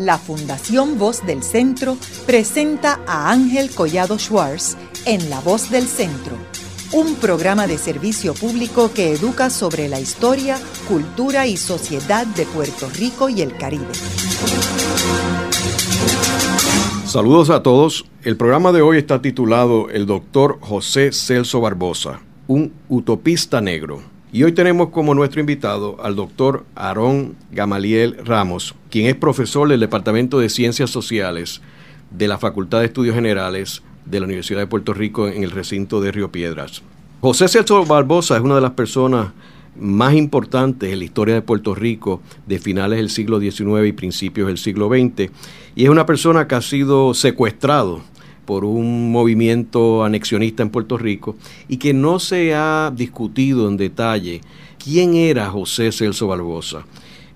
la Fundación Voz del Centro presenta a Ángel Collado Schwartz en La Voz del Centro, un programa de servicio público que educa sobre la historia, cultura y sociedad de Puerto Rico y el Caribe. Saludos a todos. El programa de hoy está titulado El doctor José Celso Barbosa, un utopista negro. Y hoy tenemos como nuestro invitado al doctor Aarón Gamaliel Ramos, quien es profesor del Departamento de Ciencias Sociales de la Facultad de Estudios Generales de la Universidad de Puerto Rico en el recinto de Río Piedras. José Celso Barbosa es una de las personas más importantes en la historia de Puerto Rico de finales del siglo XIX y principios del siglo XX, y es una persona que ha sido secuestrado por un movimiento anexionista en Puerto Rico y que no se ha discutido en detalle quién era José Celso Barbosa.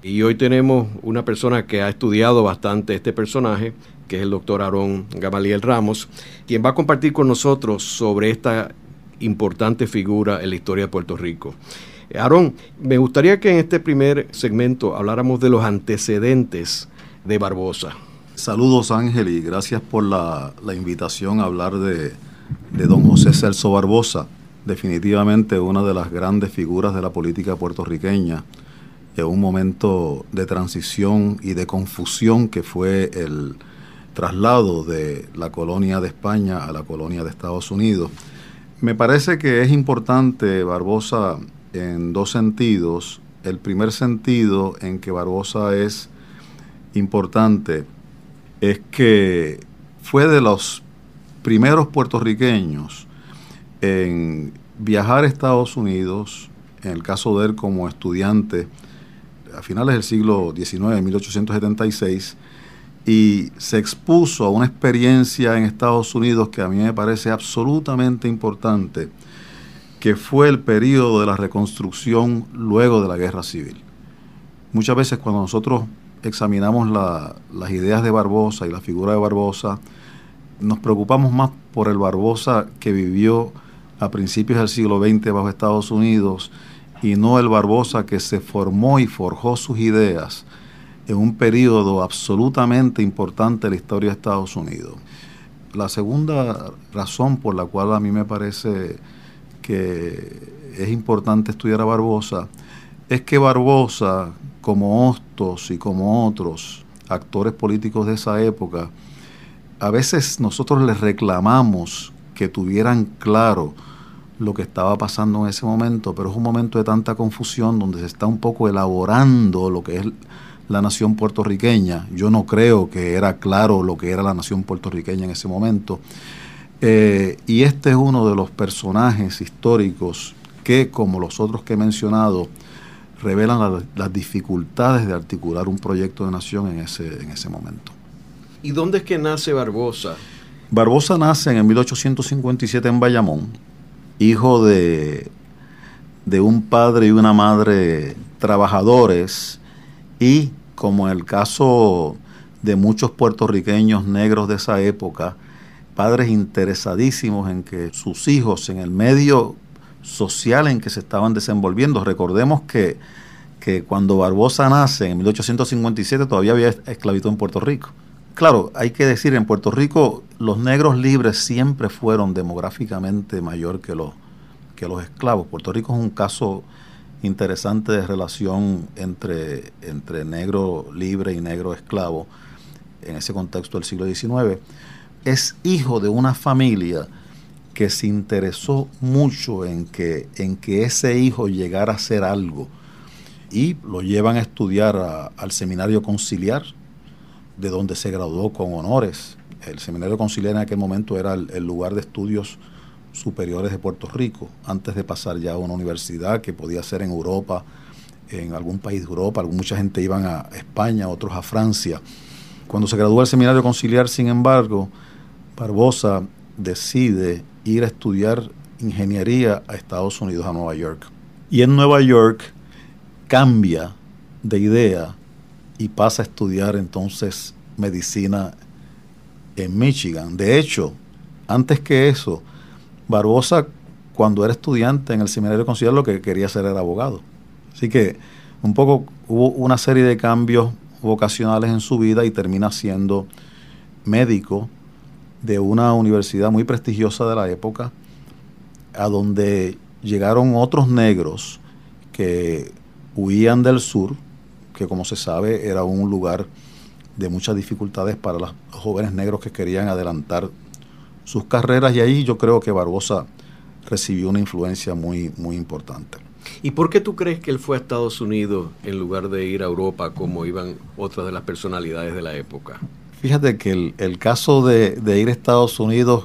Y hoy tenemos una persona que ha estudiado bastante este personaje, que es el doctor Aarón Gamaliel Ramos, quien va a compartir con nosotros sobre esta importante figura en la historia de Puerto Rico. Aarón, me gustaría que en este primer segmento habláramos de los antecedentes de Barbosa. Saludos Ángel y gracias por la, invitación a hablar de, de, don José Celso Barbosa, definitivamente una de las grandes figuras de la política puertorriqueña en un momento de transición y de confusión que fue el traslado de la colonia de España a la colonia de Estados Unidos. Me parece que es importante Barbosa en dos sentidos. El primer sentido en que Barbosa es importante es que fue de los primeros puertorriqueños en viajar a Estados Unidos, en el caso de él como estudiante a finales del siglo XIX, en 1876, y se expuso a una experiencia en Estados Unidos que a mí me parece absolutamente importante, que fue el periodo de la reconstrucción luego de la guerra civil. Muchas veces cuando nosotros examinamos las ideas de Barbosa y la figura de Barbosa, nos preocupamos más por el Barbosa que vivió a principios del siglo XX bajo Estados Unidos y no el Barbosa que se formó y forjó sus ideas en un periodo absolutamente importante de la historia de Estados Unidos. La segunda razón por la cual a mí me parece que es importante estudiar a Barbosa es que Barbosa, como Hostos y como otros actores políticos de esa época, a veces nosotros les reclamamos que tuvieran claro lo que estaba pasando en ese momento, pero es un momento de tanta confusión donde se está un poco elaborando lo que es la nación puertorriqueña. Yo no creo que era claro lo que era la nación puertorriqueña en ese momento. Eh, y este es uno de los personajes históricos que, como los otros que he mencionado, revelan las dificultades de articular un proyecto de nación en ese, en ese momento. ¿Y dónde es que nace Barbosa? Barbosa nace en 1857 en Bayamón, hijo de, de un padre y una madre trabajadores y, como en el caso de muchos puertorriqueños negros de esa época, padres interesadísimos en que sus hijos en el medio social en que se estaban desenvolviendo. Recordemos que, que cuando Barbosa nace en 1857 todavía había esclavitud en Puerto Rico. Claro, hay que decir, en Puerto Rico los negros libres siempre fueron demográficamente mayor que los, que los esclavos. Puerto Rico es un caso interesante de relación entre, entre negro libre y negro esclavo en ese contexto del siglo XIX. Es hijo de una familia que se interesó mucho en que, en que ese hijo llegara a ser algo y lo llevan a estudiar al seminario conciliar, de donde se graduó con honores. El seminario conciliar en aquel momento era el, lugar de estudios superiores de Puerto Rico, antes de pasar ya a una universidad que podía ser en Europa, en algún país de Europa, mucha gente iban a España, otros a Francia. Cuando se graduó el seminario conciliar, sin embargo, Barbosa decide ir a estudiar ingeniería a Estados Unidos, a Nueva York. Y en Nueva York cambia de idea y pasa a estudiar entonces medicina en Michigan. De hecho, antes que eso, Barbosa, cuando era estudiante en el seminario conciliar, lo que quería ser era abogado. Así que un poco hubo una serie de cambios vocacionales en su vida y termina siendo médico de una universidad muy prestigiosa de la época, a donde llegaron otros negros que huían del sur, que como se sabe era un lugar de muchas dificultades para los jóvenes negros que querían adelantar sus carreras y ahí yo creo que Barbosa recibió una influencia muy, muy importante. ¿Y por qué tú crees que él fue a Estados Unidos en lugar de ir a Europa como iban otras de las personalidades de la época? Fíjate que el, caso de, ir a Estados Unidos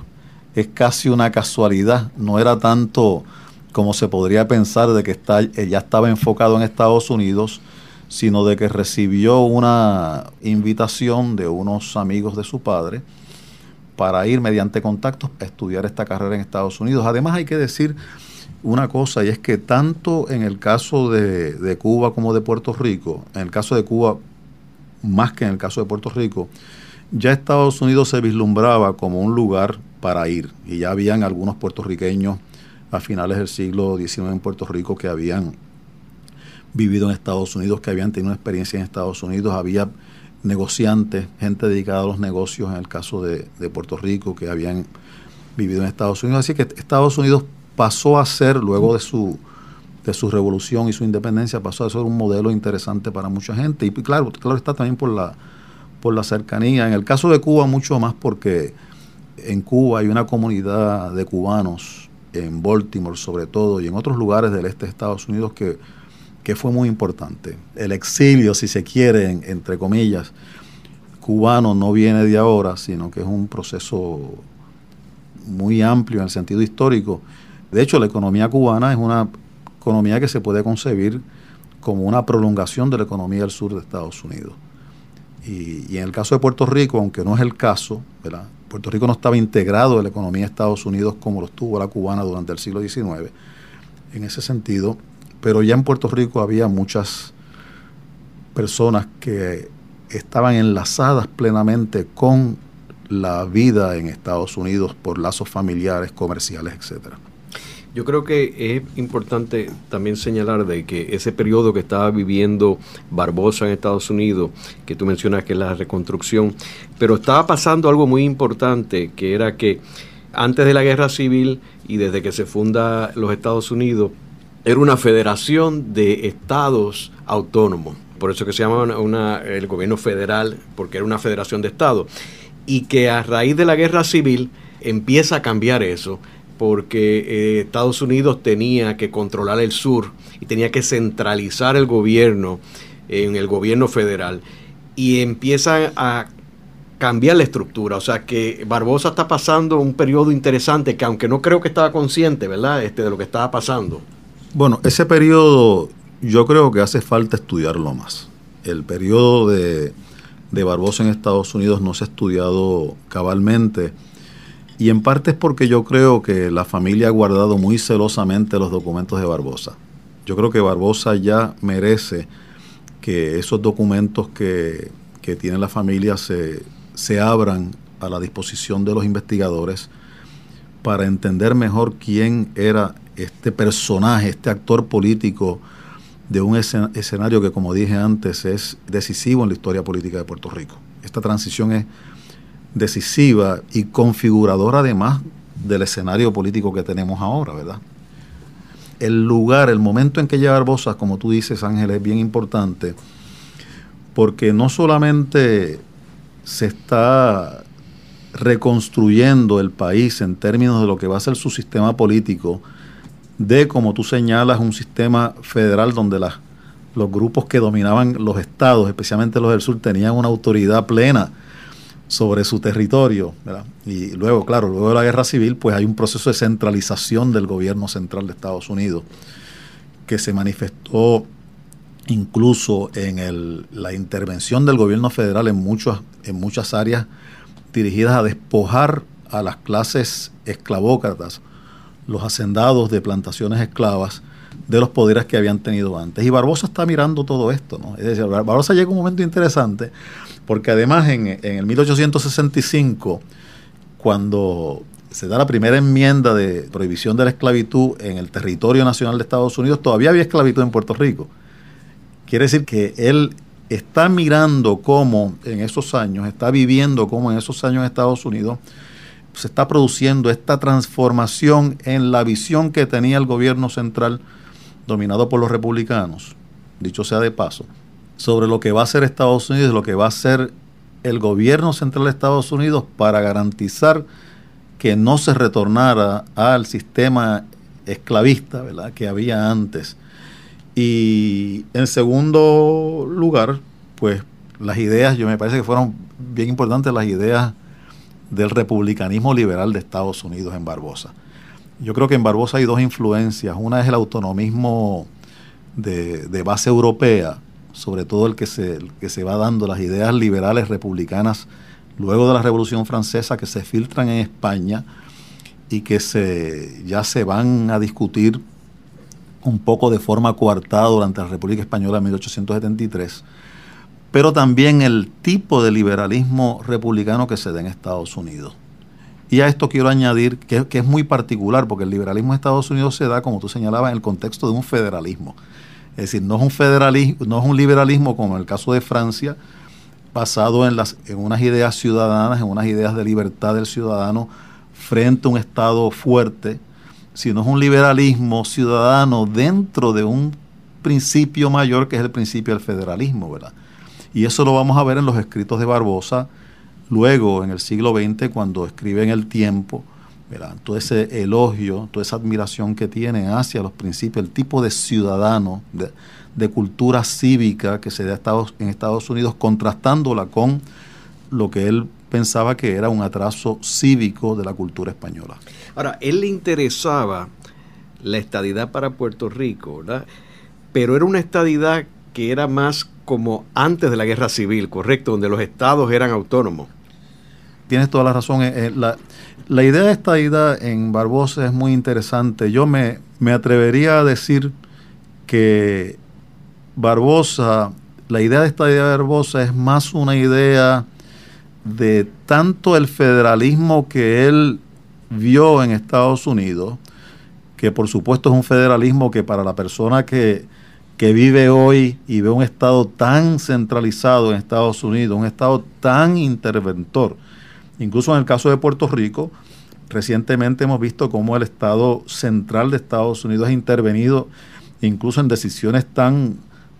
es casi una casualidad, no era tanto como se podría pensar de que está, ya estaba enfocado en Estados Unidos, sino de que recibió una invitación de unos amigos de su padre para ir mediante contactos a estudiar esta carrera en Estados Unidos. Además hay que decir una cosa, y es que tanto en el caso de, Cuba como de Puerto Rico, en el caso de Cuba más que en el caso de Puerto Rico, ya Estados Unidos se vislumbraba como un lugar para ir, y ya habían algunos puertorriqueños a finales del siglo XIX en Puerto Rico que habían vivido en Estados Unidos, que habían tenido una experiencia en Estados Unidos, había negociantes, gente dedicada a los negocios en el caso de, Puerto Rico que habían vivido en Estados Unidos. Así que Estados Unidos pasó a ser, luego de su, de su revolución y su independencia, pasó a ser un modelo interesante para mucha gente. Y claro, claro está también por la, por la cercanía. En el caso de Cuba, mucho más porque en Cuba hay una comunidad de cubanos, en Baltimore sobre todo, y en otros lugares del este de Estados Unidos que que fue muy importante. El exilio, si se quiere, entre comillas, cubano no viene de ahora, sino que es un proceso muy amplio en el sentido histórico. De hecho, la economía cubana es una economía que se puede concebir como una prolongación de la economía del sur de Estados Unidos. Y, en el caso de Puerto Rico, aunque no es el caso, Puerto Rico no estaba integrado en la economía de Estados Unidos como lo estuvo la cubana durante el siglo XIX. En ese sentido, pero ya en Puerto Rico había muchas personas que estaban enlazadas plenamente con la vida en Estados Unidos por lazos familiares, comerciales, etcétera. Yo creo que es importante también señalar de que ese periodo que estaba viviendo Barbosa en Estados Unidos, que tú mencionas que es la reconstrucción, pero estaba pasando algo muy importante, que era que antes de la guerra civil y desde que se funda los Estados Unidos, era una federación de estados autónomos. Por eso que se llama el gobierno federal, porque era una federación de estados. Y que a raíz de la guerra civil empieza a cambiar eso, porque eh, Estados Unidos tenía que controlar el sur y tenía que centralizar el gobierno en el gobierno federal. Y empieza a cambiar la estructura. O sea que Barbosa está pasando un periodo interesante que aunque no creo que estaba consciente, ¿verdad? Este, de lo que estaba pasando. Bueno, ese periodo yo creo que hace falta estudiarlo más. El periodo de, Barbosa en Estados Unidos no se ha estudiado cabalmente y en parte es porque yo creo que la familia ha guardado muy celosamente los documentos de Barbosa. Yo creo que Barbosa ya merece que esos documentos que, que tiene la familia se, se abran a la disposición de los investigadores para entender mejor quién era este personaje, este actor político de un escenario que, como dije antes, es decisivo en la historia política de Puerto Rico. Esta transición es decisiva y configuradora además del escenario político que tenemos ahora, ¿verdad? El lugar, el momento en que llega Barbosa, como tú dices, Ángel, es bien importante, porque no solamente se está reconstruyendo el país en términos de lo que va a ser su sistema político, de, como tú señalas, un sistema federal donde las, los grupos que dominaban los estados, especialmente los del sur, tenían una autoridad plena sobre su territorio. Y luego, claro, luego de la guerra civil, pues hay un proceso de centralización del gobierno central de Estados Unidos que se manifestó incluso en el, la intervención del gobierno federal en, muchas en muchas áreas dirigidas a despojar a las clases esclavócratas los hacendados de plantaciones esclavas de los poderes que habían tenido antes. Y Barbosa está mirando todo esto. ¿no? Es decir, Barbosa llega un momento interesante porque además en, en el 1865, cuando se da la primera enmienda de prohibición de la esclavitud en el territorio nacional de Estados Unidos, todavía había esclavitud en Puerto Rico. Quiere decir que él está mirando cómo en esos años, está viviendo cómo en esos años en Estados Unidos se está produciendo esta transformación en la visión que tenía el gobierno central dominado por los republicanos, dicho sea de paso, sobre lo que va a ser Estados Unidos, lo que va a ser el gobierno central de Estados Unidos para garantizar que no se retornara al sistema esclavista ¿verdad? que había antes. Y en segundo lugar, pues las ideas, yo me parece que fueron bien importantes las ideas del republicanismo liberal de Estados Unidos en Barbosa. Yo creo que en Barbosa hay dos influencias. Una es el autonomismo de, base europea, sobre todo el que, se, que se va dando, las ideas liberales republicanas luego de la Revolución Francesa que se filtran en España y que se, ya se van a discutir un poco de forma coartada durante la República Española en 1873 pero también el tipo de liberalismo republicano que se da en Estados Unidos. Y a esto quiero añadir que, es muy particular, porque el liberalismo en Estados Unidos se da, como tú señalabas, en el contexto de un federalismo. Es decir, no es un, federalismo, no es un liberalismo como en el caso de Francia, basado en, las, en unas ideas ciudadanas, en unas ideas de libertad del ciudadano frente a un Estado fuerte, sino es un liberalismo ciudadano dentro de un principio mayor que es el principio del federalismo, ¿verdad? Y eso lo vamos a ver en los escritos de Barbosa, luego en el siglo XX, cuando escribe en el tiempo, todo ese elogio, toda esa admiración que tiene hacia los principios, el tipo de ciudadano, de, cultura cívica que se da en Estados Unidos, contrastándola con lo que él pensaba que era un atraso cívico de la cultura española. Ahora, él le interesaba la estadidad para Puerto Rico, ¿verdad? Pero era una estadidad que era más como antes de la guerra civil, ¿correcto? Donde los estados eran autónomos. Tienes toda la razón. Eh, eh, la, idea de esta idea en Barbosa es muy interesante. Yo me, me atrevería a decir que Barbosa, la idea de esta idea de Barbosa es más una idea de tanto el federalismo que él vio en Estados Unidos, que por supuesto es un federalismo que para la persona que, que vive hoy y ve un Estado tan centralizado en Estados Unidos, un Estado tan interventor. Incluso en el caso de Puerto Rico, recientemente hemos visto cómo el Estado central de Estados Unidos ha intervenido incluso en decisiones tan,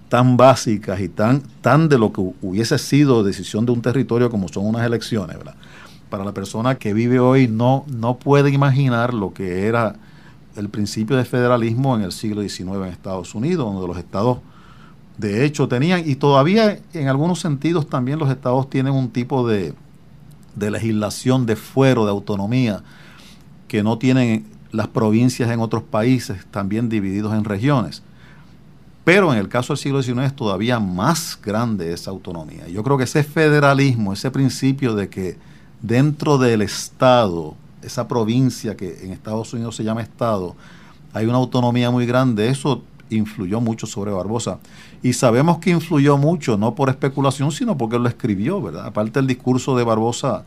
tan básicas y tan, tan de lo que hubiese sido decisión de un territorio como son unas elecciones. Para la persona que vive hoy no, no puede imaginar lo que era el principio de federalismo en el siglo XIX en Estados Unidos, donde los estados de hecho tenían, y todavía en algunos sentidos también los estados tienen un tipo de, legislación de fuero, de autonomía, que no tienen las provincias en otros países, también divididos en regiones. Pero en el caso del siglo XIX es todavía más grande esa autonomía. Yo creo que ese federalismo, ese principio de que dentro del Estado esa provincia que en Estados Unidos se llama Estado, hay una autonomía muy grande, eso influyó mucho sobre Barbosa. Y sabemos que influyó mucho, no por especulación, sino porque lo escribió, ¿verdad? Aparte del discurso de Barbosa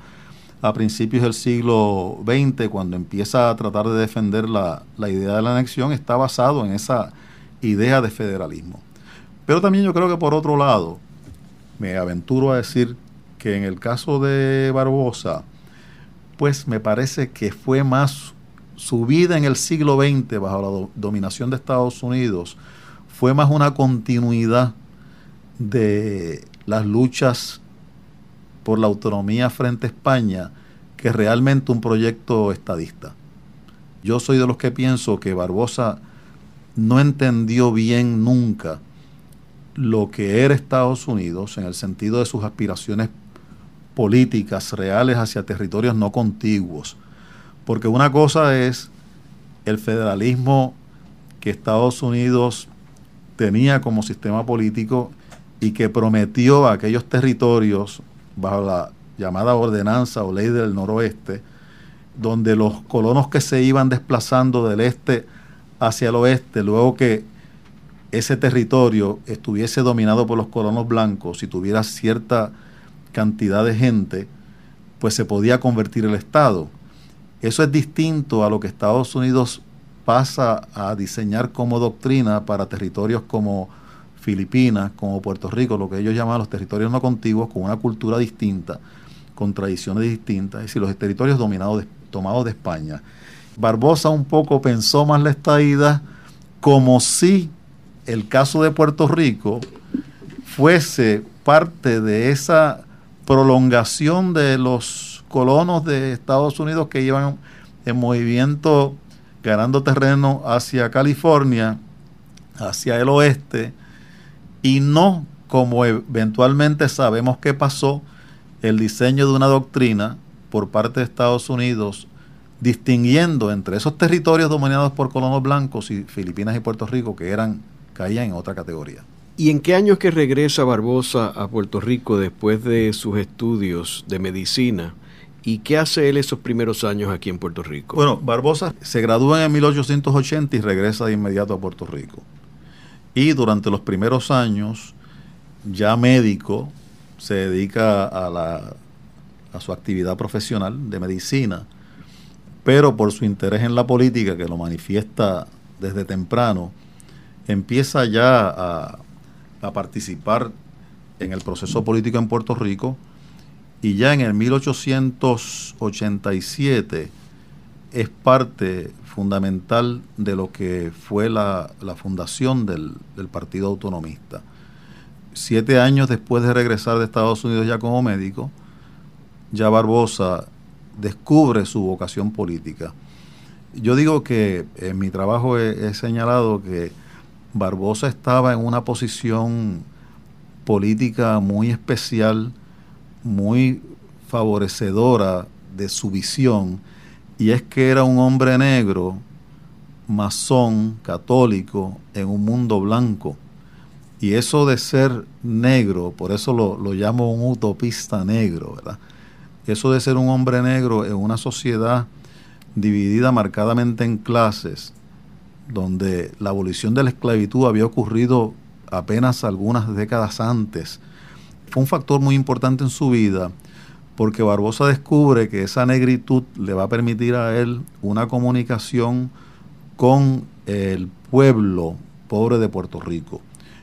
a principios del siglo XX, cuando empieza a tratar de defender la, la idea de la anexión, está basado en esa idea de federalismo. Pero también yo creo que por otro lado, me aventuro a decir que en el caso de Barbosa, pues me parece que fue más su vida en el siglo XX bajo la dominación de Estados Unidos, fue más una continuidad de las luchas por la autonomía frente a España que realmente un proyecto estadista. Yo soy de los que pienso que Barbosa no entendió bien nunca lo que era Estados Unidos en el sentido de sus aspiraciones políticas reales hacia territorios no contiguos. Porque una cosa es el federalismo que Estados Unidos tenía como sistema político y que prometió a aquellos territorios bajo la llamada ordenanza o ley del noroeste, donde los colonos que se iban desplazando del este hacia el oeste, luego que ese territorio estuviese dominado por los colonos blancos y tuviera cierta cantidad de gente, pues se podía convertir el Estado. Eso es distinto a lo que Estados Unidos pasa a diseñar como doctrina para territorios como Filipinas como Puerto Rico, lo que ellos llaman los territorios no contiguos, con una cultura distinta, con tradiciones distintas, es decir, los territorios dominados tomados de España. Barbosa un poco pensó más la estadía como si el caso de Puerto Rico fuese parte de esa prolongación de los colonos de Estados Unidos que iban en movimiento ganando terreno hacia California, hacia el oeste, y no como eventualmente sabemos que pasó el diseño de una doctrina por parte de Estados Unidos distinguiendo entre esos territorios dominados por colonos blancos y Filipinas y Puerto Rico que eran caían en otra categoría. ¿Y en qué años que regresa Barbosa a Puerto Rico después de sus estudios de medicina? ¿Y qué hace él esos primeros años aquí en Puerto Rico? Bueno, Barbosa se gradúa en 1880 y regresa de inmediato a Puerto Rico. Y durante los primeros años, ya médico, se dedica a, la, a su actividad profesional de medicina, pero por su interés en la política, que lo manifiesta desde temprano, empieza ya a, a participar en el proceso político en Puerto Rico y ya en el 1887 es parte fundamental de lo que fue la, fundación del, del, Partido Autonomista. Siete años después de regresar de Estados Unidos ya como médico, ya Barbosa descubre su vocación política. Yo digo que en mi trabajo he señalado que Barbosa estaba en una posición política muy especial, muy favorecedora de su visión, y es que era un hombre negro, masón, católico, en un mundo blanco. Y eso de ser negro, por eso lo, lo llamo un utopista negro, ¿verdad? Eso de ser un hombre negro en una sociedad dividida marcadamente en clases, donde la abolición de la esclavitud había ocurrido apenas algunas décadas antes, un factor muy importante en su vida porque Barbosa descubre que esa negritud le va a permitir a él una comunicación con el pueblo pobre de Puerto Rico.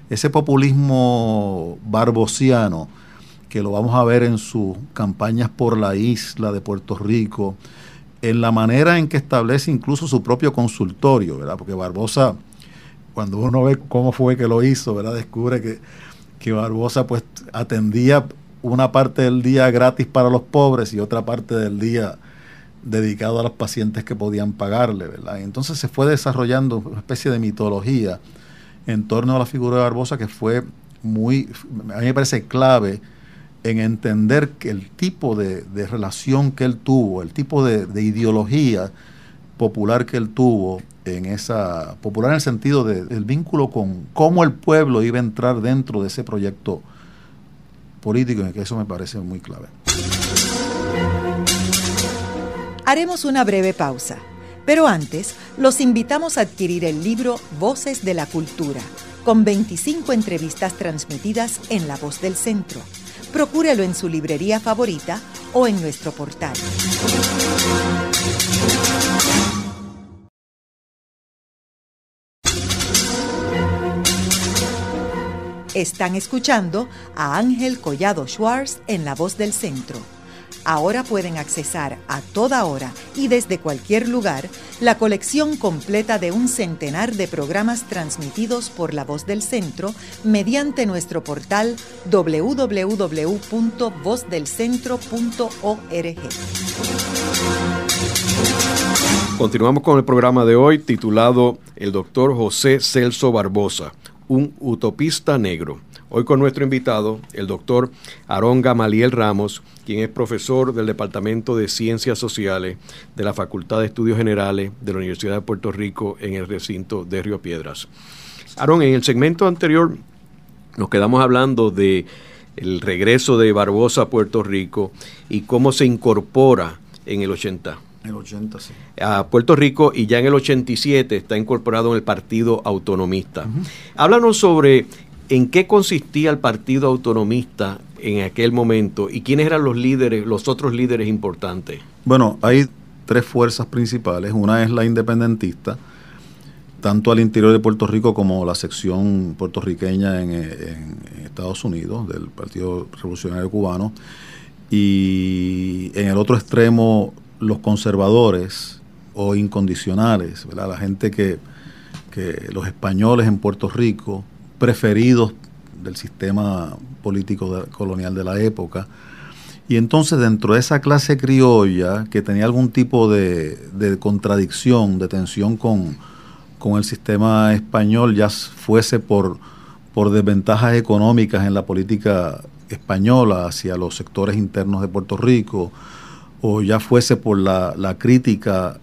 Ese populismo barbosiano, que lo vamos a ver en sus campañas por la isla de Puerto Rico, en la manera en que establece incluso su propio consultorio, ¿verdad? Porque Barbosa, cuando uno ve cómo fue que lo hizo, ¿verdad? Descubre que, que Barbosa pues atendía una parte del día gratis para los pobres y otra parte del día dedicado a los pacientes que podían pagarle, ¿verdad? entonces se fue desarrollando una especie de mitología en torno a la figura de Barbosa que fue muy, a mí me parece clave en entender que el tipo de, relación que él tuvo, el tipo de, ideología popular que él tuvo en esa, popular en el sentido del vínculo con cómo el pueblo iba a entrar dentro de ese proyecto político, en que eso me parece muy clave. Haremos una breve pausa, pero antes los invitamos a adquirir el libro Voces de la Cultura, con 25 entrevistas transmitidas en La Voz del Centro procúrelo en su librería favorita o en nuestro portal. Están escuchando a Ángel Collado Schwartz en La Voz del Centro. Ahora pueden accesar a toda hora y desde cualquier lugar la colección completa de un centenar de programas transmitidos por La Voz del Centro mediante nuestro portal www.vozdelcentro.org. Continuamos con el programa de hoy titulado El doctor José Celso Barbosa, un utopista negro. Hoy con nuestro invitado, el doctor Aarón Gamaliel Ramos, quien es profesor del Departamento de Ciencias Sociales de la Facultad de Estudios Generales de la Universidad de Puerto Rico en el recinto de Río Piedras. Aarón, en el segmento anterior nos quedamos hablando de el regreso de Barbosa a Puerto Rico y cómo se incorpora en el 80. El 80, sí. A Puerto Rico y ya en el 87 está incorporado en el Partido Autonomista. Háblanos sobre ¿En qué consistía el Partido Autonomista en aquel momento y quiénes eran los líderes, los otros líderes importantes? Bueno, hay tres fuerzas principales. Una es la independentista, tanto al interior de Puerto Rico como la sección puertorriqueña en, Estados Unidos del Partido Revolucionario Cubano. Y en el otro extremo, los conservadores o incondicionales, la gente que, que los españoles en Puerto Rico, preferidos del sistema político colonial de la época. Y entonces dentro de esa clase criolla que tenía algún tipo de, contradicción, de tensión con, el sistema español, ya fuese por, por desventajas económicas en la política española hacia los sectores internos de Puerto Rico, o ya fuese por la, la crítica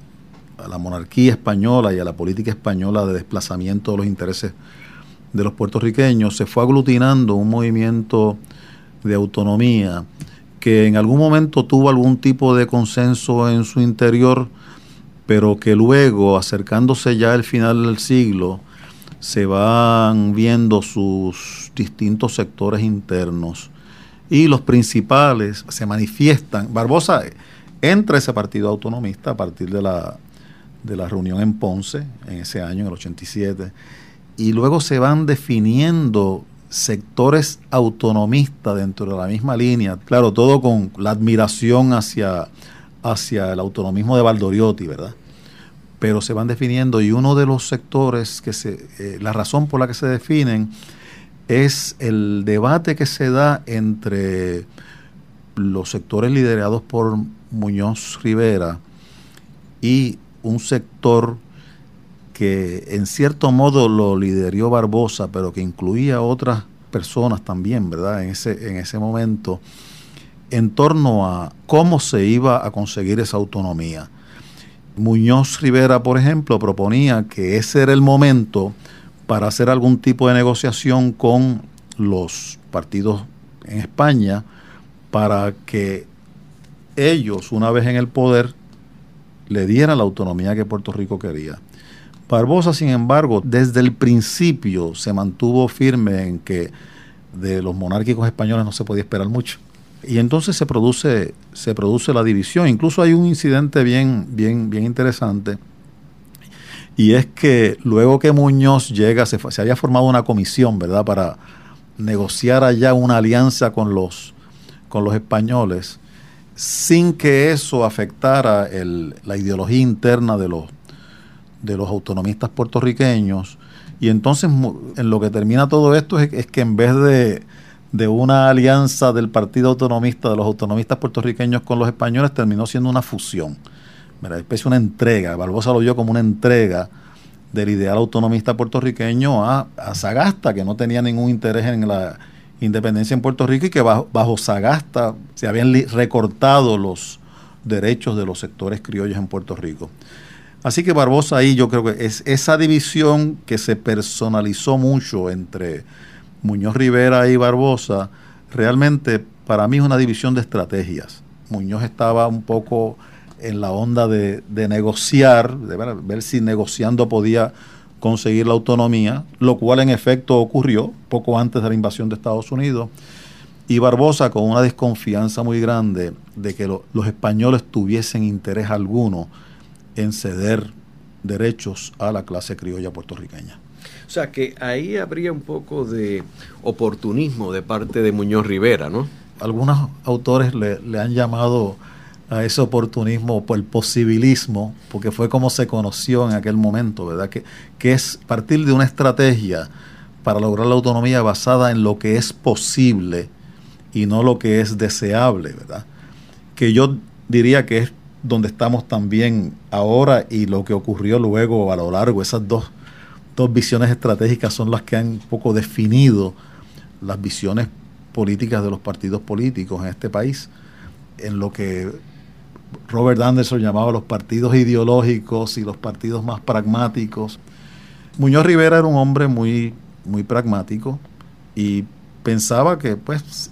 a la monarquía española y a la política española de desplazamiento de los intereses de los puertorriqueños, se fue aglutinando un movimiento de autonomía que en algún momento tuvo algún tipo de consenso en su interior, pero que luego, acercándose ya al final del siglo, se van viendo sus distintos sectores internos y los principales se manifiestan. Barbosa entra a ese partido autonomista a partir de la, de la reunión en Ponce en ese año, en el 87, y luego se van definiendo sectores autonomistas dentro de la misma línea, claro, todo con la admiración hacia, hacia el autonomismo de Valdoriotti, ¿verdad? Pero se van definiendo y uno de los sectores que se, eh, la razón por la que se definen es el debate que se da entre los sectores liderados por Muñoz Rivera y un sector que en cierto modo lo lideró Barbosa, pero que incluía otras personas también, ¿verdad? En ese, en ese momento, en torno a cómo se iba a conseguir esa autonomía. Muñoz Rivera, por ejemplo, proponía que ese era el momento para hacer algún tipo de negociación con los partidos en España para que ellos, una vez en el poder, le dieran la autonomía que Puerto Rico quería. Barbosa, sin embargo, desde el principio se mantuvo firme en que de los monárquicos españoles no se podía esperar mucho. Y entonces se produce, se produce la división. Incluso hay un incidente bien, bien, bien interesante. Y es que luego que Muñoz llega, se, había formado una comisión, ¿verdad?, para negociar allá una alianza con los, con los españoles, sin que eso afectara la ideología interna de los, de los autonomistas puertorriqueños. Y entonces en lo que termina todo esto es, que en vez de, de, una alianza del Partido Autonomista, de los autonomistas puertorriqueños con los españoles, terminó siendo una fusión. Una especie una entrega. Barbosa lo vio como una entrega del ideal autonomista puertorriqueño a, a, Sagasta, que no tenía ningún interés en la independencia en Puerto Rico y que bajo, bajo Sagasta se habían recortado los derechos de los sectores criollos en Puerto Rico. Así que Barbosa ahí yo creo que es esa división que se personalizó mucho entre Muñoz Rivera y Barbosa, realmente para mí es una división de estrategias. Muñoz estaba un poco en la onda de, negociar, de ver, ver, si negociando podía conseguir la autonomía, lo cual en efecto ocurrió poco antes de la invasión de Estados Unidos. Y Barbosa con una desconfianza muy grande de que los españoles tuviesen interés alguno en ceder derechos a la clase criolla puertorriqueña. O sea que ahí habría un poco de oportunismo de parte de Muñoz Rivera, ¿no? Algunos autores le, han llamado a ese oportunismo por el posibilismo, porque fue como se conoció en aquel momento, ¿verdad? Que, que es partir de una estrategia para lograr la autonomía basada en lo que es posible y no lo que es deseable, ¿verdad? Que yo diría que es donde estamos también ahora y lo que ocurrió luego a lo largo. Esas dos, visiones estratégicas son las que han un poco definido las visiones políticas de los partidos políticos en este país, en lo que Robert Anderson llamaba los partidos ideológicos y los partidos más pragmáticos. Muñoz Rivera era un hombre muy, muy pragmático y pensaba que pues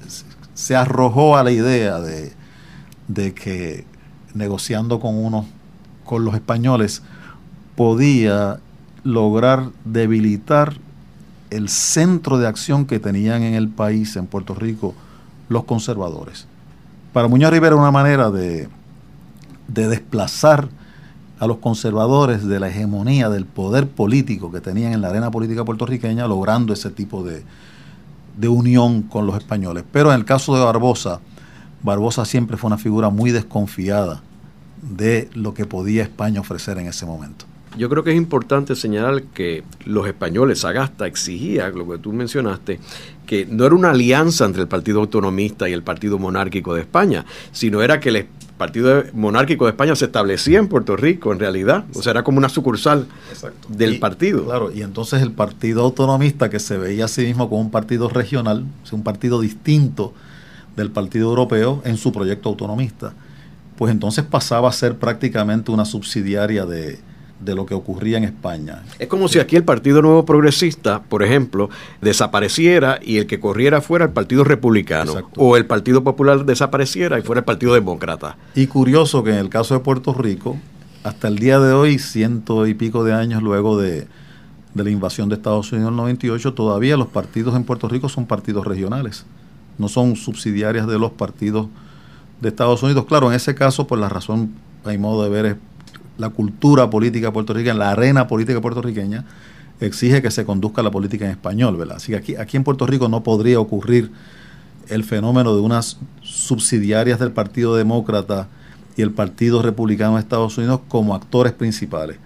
se arrojó a la idea de, de que negociando con uno, con los españoles, podía lograr debilitar el centro de acción que tenían en el país, en Puerto Rico, los conservadores. Para Muñoz Rivera una manera de, de desplazar a los conservadores de la hegemonía del poder político que tenían en la arena política puertorriqueña, logrando ese tipo de, de unión con los españoles. Pero en el caso de Barbosa, Barbosa siempre fue una figura muy desconfiada de lo que podía España ofrecer en ese momento. Yo creo que es importante señalar que los españoles, Sagasta exigía, lo que tú mencionaste, que no era una alianza entre el Partido Autonomista y el Partido Monárquico de España, sino era que el Partido Monárquico de España se establecía en Puerto Rico, en realidad. O sea, era como una sucursal del partido. Claro, y entonces el Partido Autonomista, que se veía a sí mismo como un partido regional, un partido distinto del Partido Europeo en su proyecto autonomista, pues entonces pasaba a ser prácticamente una subsidiaria de, de lo que ocurría en España. Es como si aquí el Partido Nuevo Progresista, por ejemplo, desapareciera y el que corriera fuera el Partido Republicano o el Partido Popular desapareciera y fuera el Partido Demócrata. Y curioso que en el caso de Puerto Rico, hasta el día de hoy, ciento y pico de años luego de, de la invasión de Estados Unidos en el 98, todavía los partidos en Puerto Rico son partidos regionales, no son subsidiarias de los partidos de Estados Unidos. Claro, en ese caso, por la razón, hay modo de ver, es la cultura política puertorriqueña, la arena política puertorriqueña, exige que se conduzca la política en español, ¿verdad? Así que aquí, aquí en Puerto Rico no podría ocurrir el fenómeno de unas subsidiarias del Partido Demócrata y el Partido Republicano de Estados Unidos como actores principales.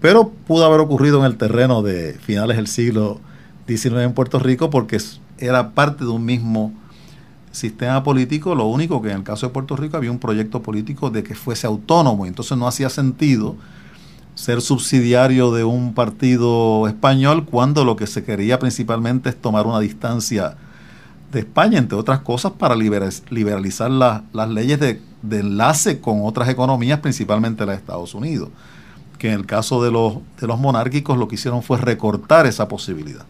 Pero pudo haber ocurrido en el terreno de finales del siglo XIX en Puerto Rico porque era parte de un mismo sistema político, lo único que en el caso de Puerto Rico había un proyecto político de que fuese autónomo, entonces no hacía sentido ser subsidiario de un partido español cuando lo que se quería principalmente es tomar una distancia de España, entre otras cosas, para liberalizar las leyes de, enlace con otras economías, principalmente las de Estados Unidos, que en el caso de los, de los monárquicos lo que hicieron fue recortar esa posibilidad.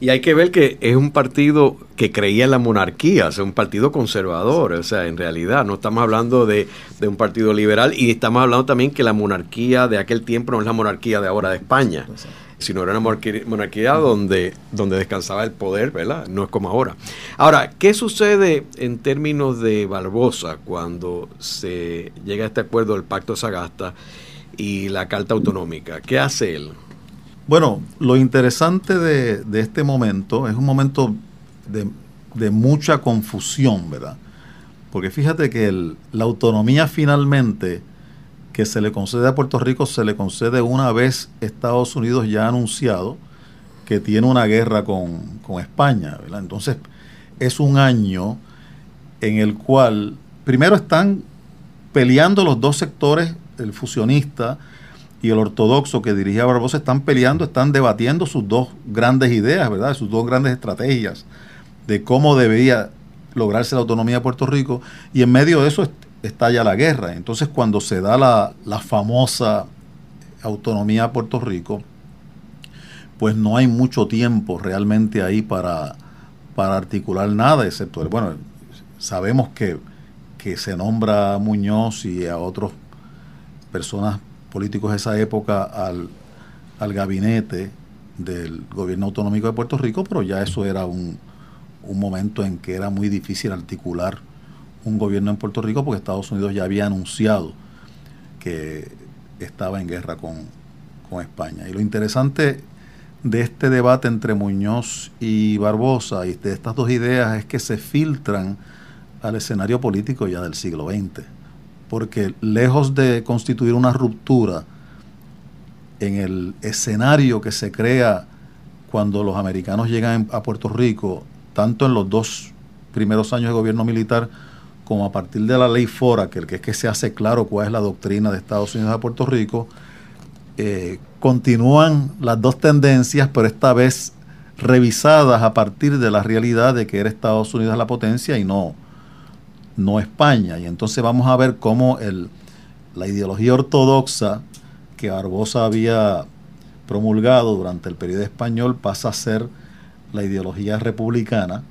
Y hay que ver que es un partido que creía en la monarquía, o sea, un partido conservador, o sea, en realidad no estamos hablando de, un partido liberal y estamos hablando también que la monarquía de aquel tiempo no es la monarquía de ahora de España, sino era una monarquía, donde, donde descansaba el poder, ¿verdad? No es como ahora. Ahora, ¿qué sucede en términos de Barbosa cuando se llega a este acuerdo del Pacto Sagasta y la Carta Autonómica? ¿Qué hace él? Bueno, lo interesante de, este momento es un momento de, mucha confusión, ¿verdad? Porque fíjate que la autonomía finalmente que se le concede a Puerto Rico se le concede una vez Estados Unidos ya ha anunciado que tiene una guerra con, con España, ¿verdad? Entonces es un año en el cual primero están peleando los dos sectores, el fusionista, y el ortodoxo que dirigía Barbosa están peleando, están debatiendo sus dos grandes ideas, ¿verdad? Sus dos grandes estrategias de cómo debería lograrse la autonomía de Puerto Rico. Y en medio de eso está ya la guerra. Entonces, cuando se da la, famosa autonomía de Puerto Rico, pues no hay mucho tiempo realmente ahí para, para articular nada, excepto, bueno, sabemos que, que se nombra a Muñoz y a otras personas políticos de esa época al, gabinete del gobierno autonómico de Puerto Rico, pero ya eso era un, momento en que era muy difícil articular un gobierno en Puerto Rico porque Estados Unidos ya había anunciado que estaba en guerra con, con España. Y lo interesante de este debate entre Muñoz y Barbosa y de estas dos ideas es que se filtran al escenario político ya del siglo XX porque lejos de constituir una ruptura en el escenario que se crea cuando los americanos llegan a Puerto Rico, tanto en los dos primeros años de gobierno militar como a partir de la ley FORA, que es que se hace claro cuál es la doctrina de Estados Unidos a Puerto Rico, eh, continúan las dos tendencias, pero esta vez revisadas a partir de la realidad de que era Estados Unidos la potencia y no, no España. Y entonces vamos a ver cómo el, la ideología ortodoxa que Barbosa había promulgado durante el periodo español pasa a ser la ideología republicana,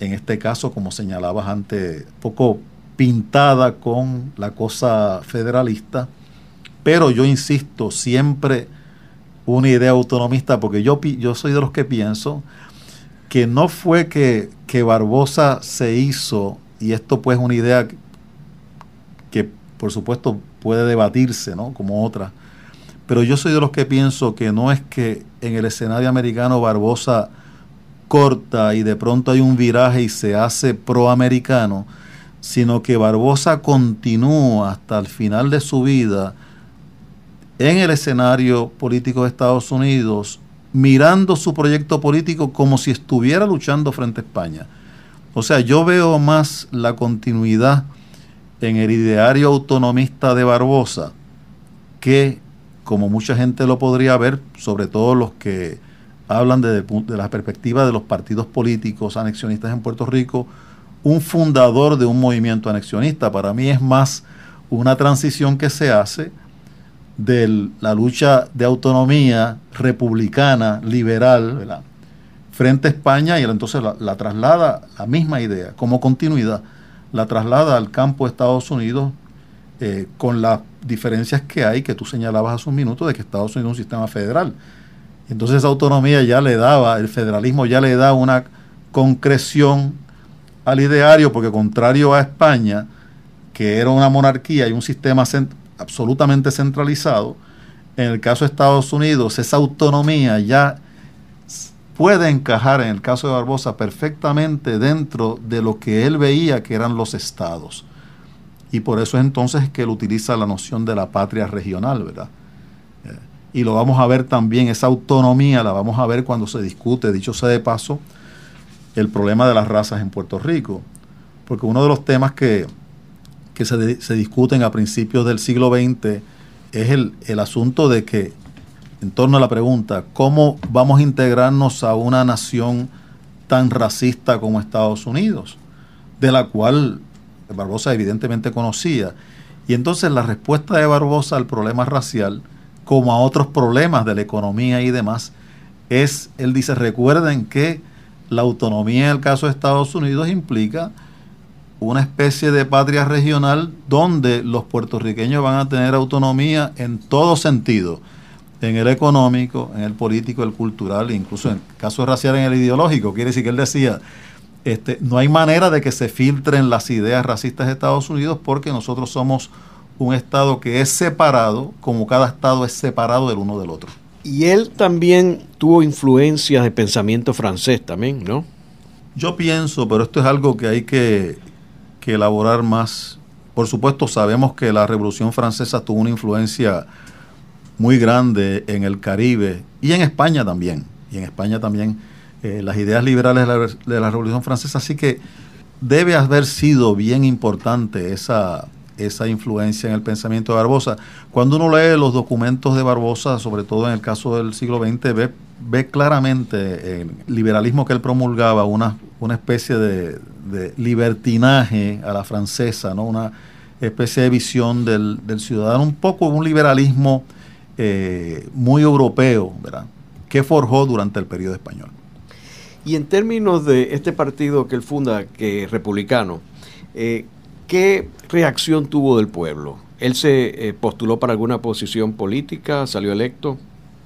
en este caso, como señalabas antes, poco pintada con la cosa federalista, pero yo insisto, siempre una idea autonomista, porque yo, yo soy de los que pienso que no fue que, que Barbosa se hizo y esto pues es una idea que, por supuesto puede debatirse, ¿no? Como otra, pero yo soy de los que pienso que no es que en el escenario americano Barbosa corta y de pronto hay un viraje y se hace proamericano, sino que Barbosa continúa hasta el final de su vida en el escenario político de Estados Unidos, mirando su proyecto político como si estuviera luchando frente a España. O sea, yo veo más la continuidad en el ideario autonomista de Barbosa que, como mucha gente lo podría ver, sobre todo los que hablan desde de la perspectiva de los partidos políticos anexionistas en Puerto Rico, un fundador de un movimiento anexionista. Para mí es más una transición que se hace de la lucha de autonomía republicana, liberal, frente a España y entonces la, traslada, la misma idea, como continuidad, la traslada al campo de Estados Unidos eh, con las diferencias que hay, que tú señalabas hace un minuto, de que Estados Unidos es un sistema federal. Entonces esa autonomía ya le daba, el federalismo ya le da una concreción al ideario, porque contrario a España, que era una monarquía y un sistema absolutamente centralizado, en el caso de Estados Unidos, esa autonomía ya puede encajar en el caso de Barbosa perfectamente dentro de lo que él veía que eran los estados. Y por eso es entonces que él utiliza la noción de la patria regional, ¿verdad? Eh, y lo vamos a ver también, esa autonomía la vamos a ver cuando se discute, dicho sea de paso, el problema de las razas en Puerto Rico. Porque uno de los temas que, que se, se discuten a principios del siglo XX es el, el asunto de que en torno a la pregunta, ¿cómo vamos a integrarnos a una nación tan racista como Estados Unidos? De la cual Barbosa evidentemente conocía. Y entonces la respuesta de Barbosa al problema racial, como a otros problemas de la economía y demás, es, él dice, recuerden que la autonomía en el caso de Estados Unidos implica una especie de patria regional donde los puertorriqueños van a tener autonomía en todo sentido en el económico, en el político, el cultural, incluso en el caso racial, en el ideológico. Quiere decir que él decía, este, no hay manera de que se filtren las ideas racistas de Estados Unidos porque nosotros somos un Estado que es separado, como cada Estado es separado del uno del otro. Y él también tuvo influencias de pensamiento francés también, ¿no? Yo pienso, pero esto es algo que hay que, que elaborar más. Por supuesto, sabemos que la Revolución Francesa tuvo una influencia muy grande en el Caribe y en España también. Y en España también eh, las ideas liberales de la, Revolución Francesa. Así que debe haber sido bien importante esa, esa influencia en el pensamiento de Barbosa. Cuando uno lee los documentos de Barbosa, sobre todo en el caso del siglo XX, ve, ve claramente el liberalismo que él promulgaba, una, una especie de, de libertinaje a la francesa, ¿no? una especie de visión del, del ciudadano, un poco un liberalismo eh, muy europeo, ¿verdad? que forjó durante el periodo español. Y en términos de este partido que él funda, que es republicano, eh, ¿qué reacción tuvo del pueblo? ¿Él se eh, postuló para alguna posición política? ¿Salió electo?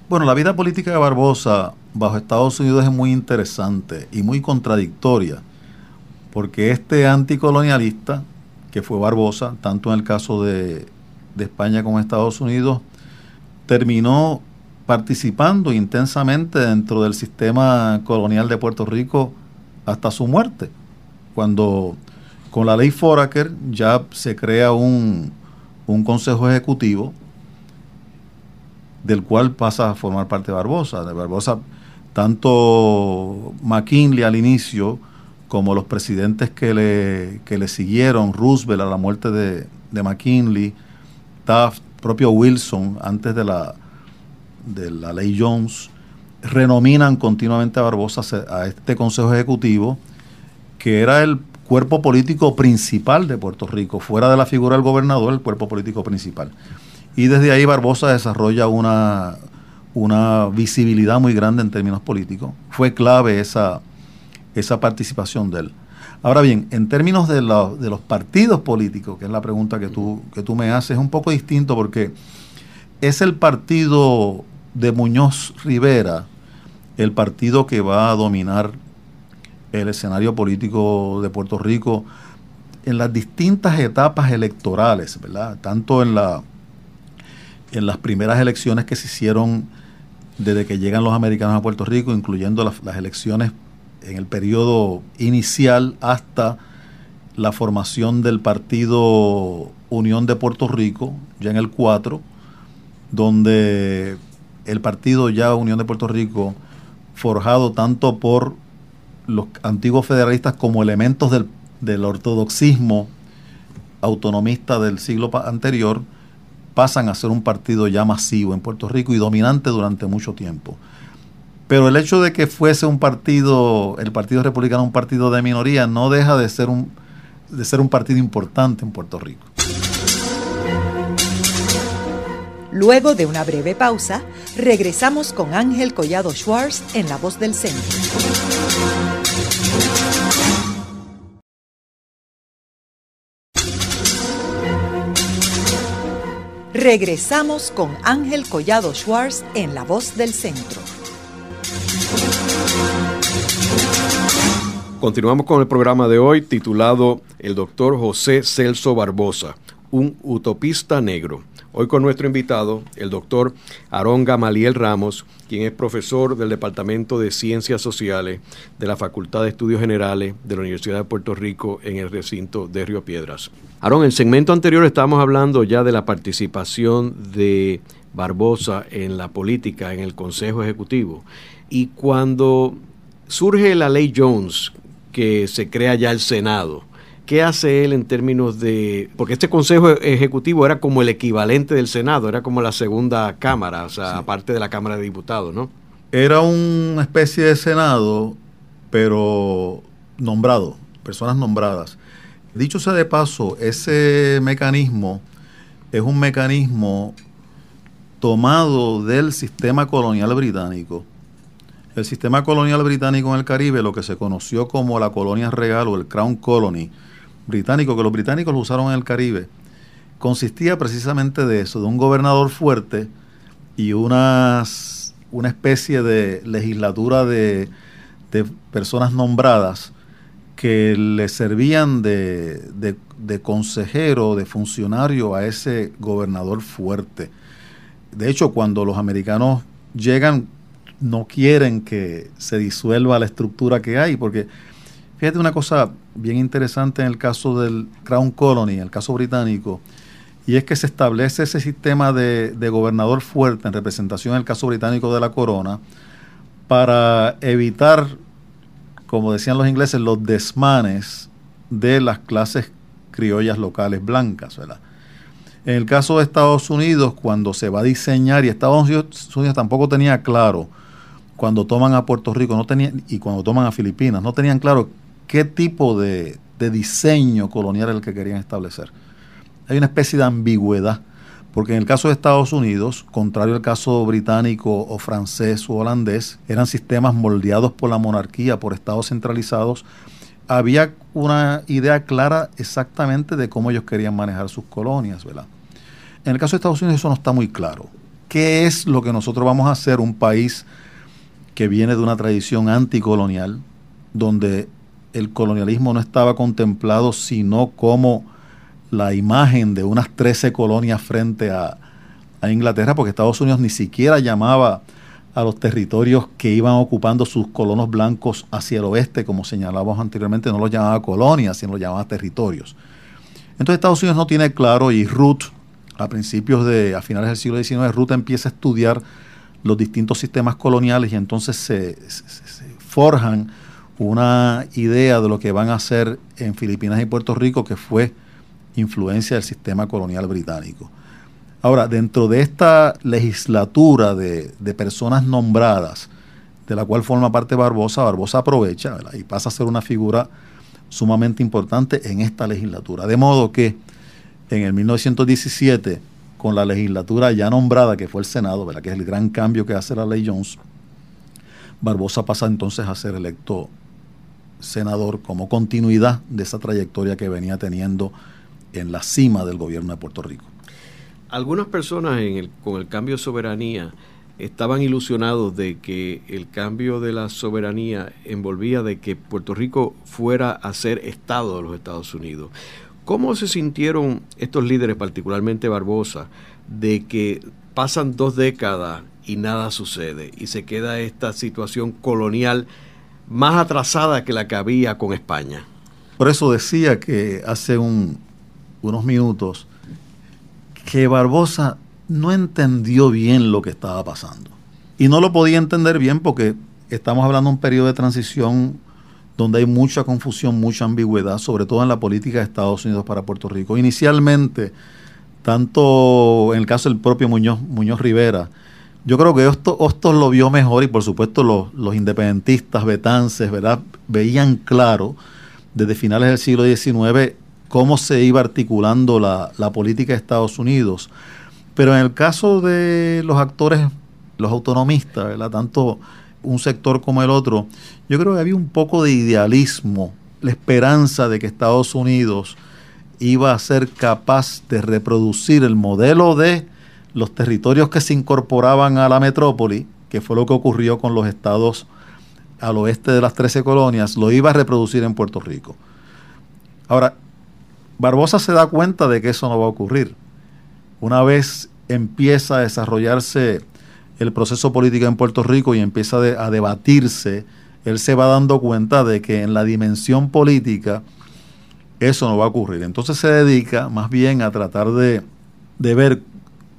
Bueno, la vida política de Barbosa bajo Estados Unidos es muy interesante y muy contradictoria, porque este anticolonialista, que fue Barbosa, tanto en el caso de, de España como en Estados Unidos, terminó participando intensamente dentro del sistema colonial de Puerto Rico hasta su muerte, cuando con la ley Foraker ya se crea un, un consejo ejecutivo del cual pasa a formar parte Barbosa. De Barbosa, tanto McKinley al inicio como los presidentes que le, que le siguieron, Roosevelt a la muerte de, de McKinley, Taft, propio Wilson, antes de la, de la ley Jones, renominan continuamente a Barbosa a este Consejo Ejecutivo, que era el cuerpo político principal de Puerto Rico, fuera de la figura del gobernador, el cuerpo político principal. Y desde ahí Barbosa desarrolla una, una visibilidad muy grande en términos políticos. Fue clave esa, esa participación de él. Ahora bien, en términos de, de, los partidos políticos, que es la pregunta que tú, me haces, es un poco distinto porque es el partido de Muñoz Rivera el partido que va a dominar el escenario político de Puerto Rico en las distintas etapas electorales, ¿verdad? Tanto en la en las primeras elecciones que se hicieron desde que llegan los americanos a Puerto Rico, incluyendo las, las elecciones en el periodo inicial hasta la formación del partido Unión de Puerto Rico, ya en el 4, donde el partido ya Unión de Puerto Rico, forjado tanto por los antiguos federalistas como elementos del, del ortodoxismo autonomista del siglo anterior, pasan a ser un partido ya masivo en Puerto Rico y dominante durante mucho tiempo. Pero el hecho de que fuese un partido, el Partido Republicano, un partido de minoría, no deja de ser un, de ser un partido importante en Puerto Rico. Luego de una breve pausa, regresamos con Ángel Collado Schwartz en La Voz del Centro. Regresamos con Ángel Collado Schwartz en La Voz del Centro. Continuamos con el programa de hoy titulado El doctor José Celso Barbosa, un utopista negro. Hoy con nuestro invitado, el doctor Aarón Gamaliel Ramos, quien es profesor del Departamento de Ciencias Sociales de la Facultad de Estudios Generales de la Universidad de Puerto Rico en el recinto de Río Piedras. Aarón, en el segmento anterior estábamos hablando ya de la participación de Barbosa en la política, en el Consejo Ejecutivo. Y cuando surge la ley Jones, que se crea ya el Senado, ¿Qué hace él en términos de.? Porque este Consejo Ejecutivo era como el equivalente del Senado, era como la segunda Cámara, o sea, aparte de la Cámara de Diputados, ¿no? Era una especie de Senado, pero nombrado, personas nombradas. Dicho sea de paso, ese mecanismo es un mecanismo tomado del sistema colonial británico. El sistema colonial británico en el Caribe, lo que se conoció como la colonia real o el Crown Colony, británico, que los británicos lo usaron en el Caribe, consistía precisamente de eso, de un gobernador fuerte y unas, una especie de legislatura de, de personas nombradas que le servían de, de, de, consejero, de funcionario a ese gobernador fuerte. De hecho, cuando los americanos llegan, no quieren que se disuelva la estructura que hay, porque Fíjate una cosa bien interesante en el caso del Crown Colony, el caso británico, y es que se establece ese sistema de, gobernador fuerte en representación en el caso británico de la corona para evitar, como decían los ingleses, los desmanes de las clases criollas locales blancas. En el caso de Estados Unidos, cuando se va a diseñar, y Estados Unidos tampoco tenía claro, cuando toman a Puerto Rico no tenían, y cuando toman a Filipinas, no tenían claro qué tipo de, diseño colonial es el que querían establecer. Hay una especie de ambigüedad, porque en el caso de Estados Unidos, contrario al caso británico o francés o holandés, eran sistemas moldeados por la monarquía, por estados centralizados, había una idea clara exactamente de cómo ellos querían manejar sus colonias, ¿verdad? En el caso de Estados Unidos eso no está muy claro. ¿Qué es lo que nosotros vamos a hacer un país que viene de una tradición anticolonial, donde el colonialismo no estaba contemplado sino como la imagen de unas 13 colonias frente a, Inglaterra, porque Estados Unidos ni siquiera llamaba a los territorios que iban ocupando sus colonos blancos hacia el oeste, como señalábamos anteriormente, no los llamaba colonias, sino los llamaba territorios. Entonces Estados Unidos no tiene claro y Ruth, a principios de, a finales del siglo XIX, Ruth empieza a estudiar los distintos sistemas coloniales y entonces se forjan una idea de lo que van a hacer en Filipinas y Puerto Rico que fue influencia del sistema colonial británico. Ahora, dentro de esta legislatura de, personas nombradas, de la cual forma parte Barbosa, Barbosa aprovecha y pasa a ser una figura sumamente importante en esta legislatura. De modo que en el 1917, con la legislatura ya nombrada, que fue el Senado, que es el gran cambio que hace la ley Jones, Barbosa pasa entonces a ser electo senador como continuidad de esa trayectoria que venía teniendo en la cima del gobierno de Puerto Rico. Algunas personas en el, con el cambio de soberanía estaban ilusionados de que el cambio de la soberanía envolvía de que Puerto Rico fuera a ser Estado de los Estados Unidos. ¿Cómo se sintieron estos líderes, particularmente Barbosa, de que pasan dos décadas y nada sucede y se queda esta situación colonial más atrasada que la que había con España. Por eso decía que hace unos minutos que Barbosa no entendió bien lo que estaba pasando. Y no lo podía entender bien porque estamos hablando de un periodo de transición donde hay mucha confusión, mucha ambigüedad, sobre todo en la política de Estados Unidos para Puerto Rico. Inicialmente, tanto en el caso del propio Muñoz, Muñoz Rivera, yo creo que Hostos, lo vio mejor y por supuesto los, independentistas, betances, ¿verdad? Veían claro desde finales del siglo XIX cómo se iba articulando la, la política de Estados Unidos. Pero en el caso de los actores, los autonomistas, ¿verdad? Tanto un sector como el otro, yo creo que había un poco de idealismo, la esperanza de que Estados Unidos iba a ser capaz de reproducir el modelo de los territorios que se incorporaban a la metrópoli, que fue lo que ocurrió con los estados al oeste de las 13 colonias, lo iba a reproducir en Puerto Rico. Ahora, Barbosa se da cuenta de que eso no va a ocurrir. Una vez empieza a desarrollarse el proceso político en Puerto Rico y empieza a debatirse, él se va dando cuenta de que en la dimensión política eso no va a ocurrir. Entonces se dedica más bien a tratar de, de ver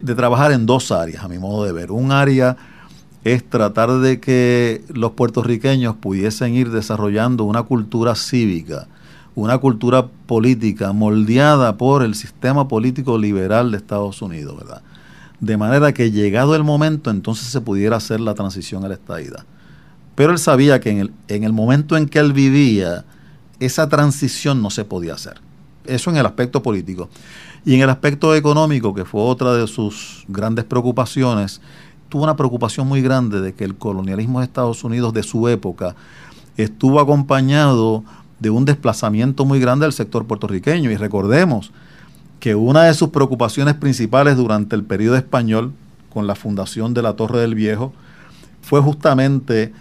de trabajar en dos áreas, a mi modo de ver. Un área es tratar de que los puertorriqueños pudiesen ir desarrollando una cultura cívica, una cultura política moldeada por el sistema político liberal de Estados Unidos, ¿verdad? De manera que llegado el momento entonces se pudiera hacer la transición a la estadidad. Pero él sabía que en el, en el momento en que él vivía, esa transición no se podía hacer. Eso en el aspecto político. Y en el aspecto económico, que fue otra de sus grandes preocupaciones, tuvo una preocupación muy grande de que el colonialismo de Estados Unidos de su época estuvo acompañado de un desplazamiento muy grande del sector puertorriqueño. Y recordemos que una de sus preocupaciones principales durante el periodo español, con la fundación de la Torre del Viejo, fue justamente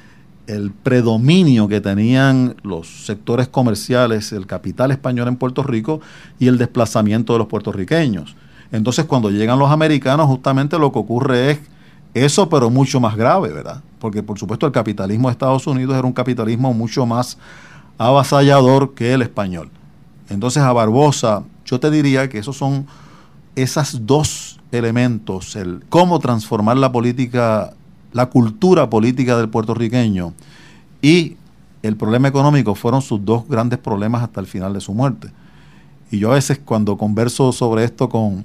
el predominio que tenían los sectores comerciales, el capital español en Puerto Rico y el desplazamiento de los puertorriqueños. Entonces cuando llegan los americanos justamente lo que ocurre es eso, pero mucho más grave, ¿verdad? Porque por supuesto el capitalismo de Estados Unidos era un capitalismo mucho más avasallador que el español. Entonces a Barbosa yo te diría que esos son esos dos elementos, el cómo transformar la política la cultura política del puertorriqueño y el problema económico fueron sus dos grandes problemas hasta el final de su muerte. Y yo a veces cuando converso sobre esto con,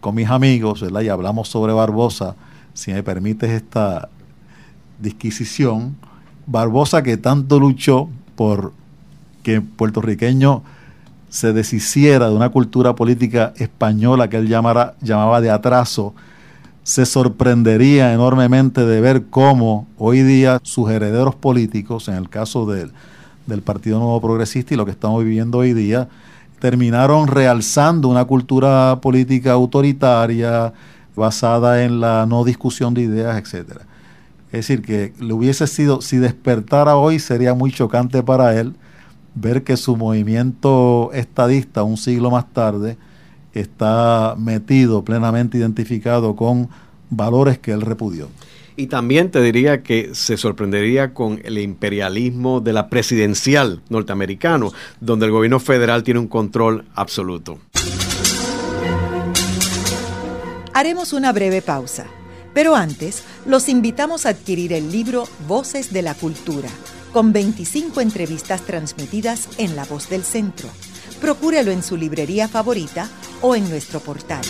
con mis amigos, y hablamos sobre Barbosa, si me permites esta disquisición, Barbosa que tanto luchó por que puertorriqueño se deshiciera de una cultura política española que él llamara, llamaba de atraso, se sorprendería enormemente de ver cómo hoy día sus herederos políticos, en el caso del, Partido Nuevo Progresista y lo que estamos viviendo hoy día, terminaron realzando una cultura política autoritaria basada en la no discusión de ideas, etcétera. Es decir, que le hubiese sido, si despertara hoy, sería muy chocante para él ver que su movimiento estadista un siglo más tarde está metido, plenamente identificado con valores que él repudió. Y también te diría que se sorprendería con el imperialismo de la presidencial norteamericano, donde el gobierno federal tiene un control absoluto. Haremos una breve pausa, pero antes los invitamos a adquirir el libro Voces de la Cultura, con 25 entrevistas transmitidas en La Voz del Centro procúrelo en su librería favorita o en nuestro portal.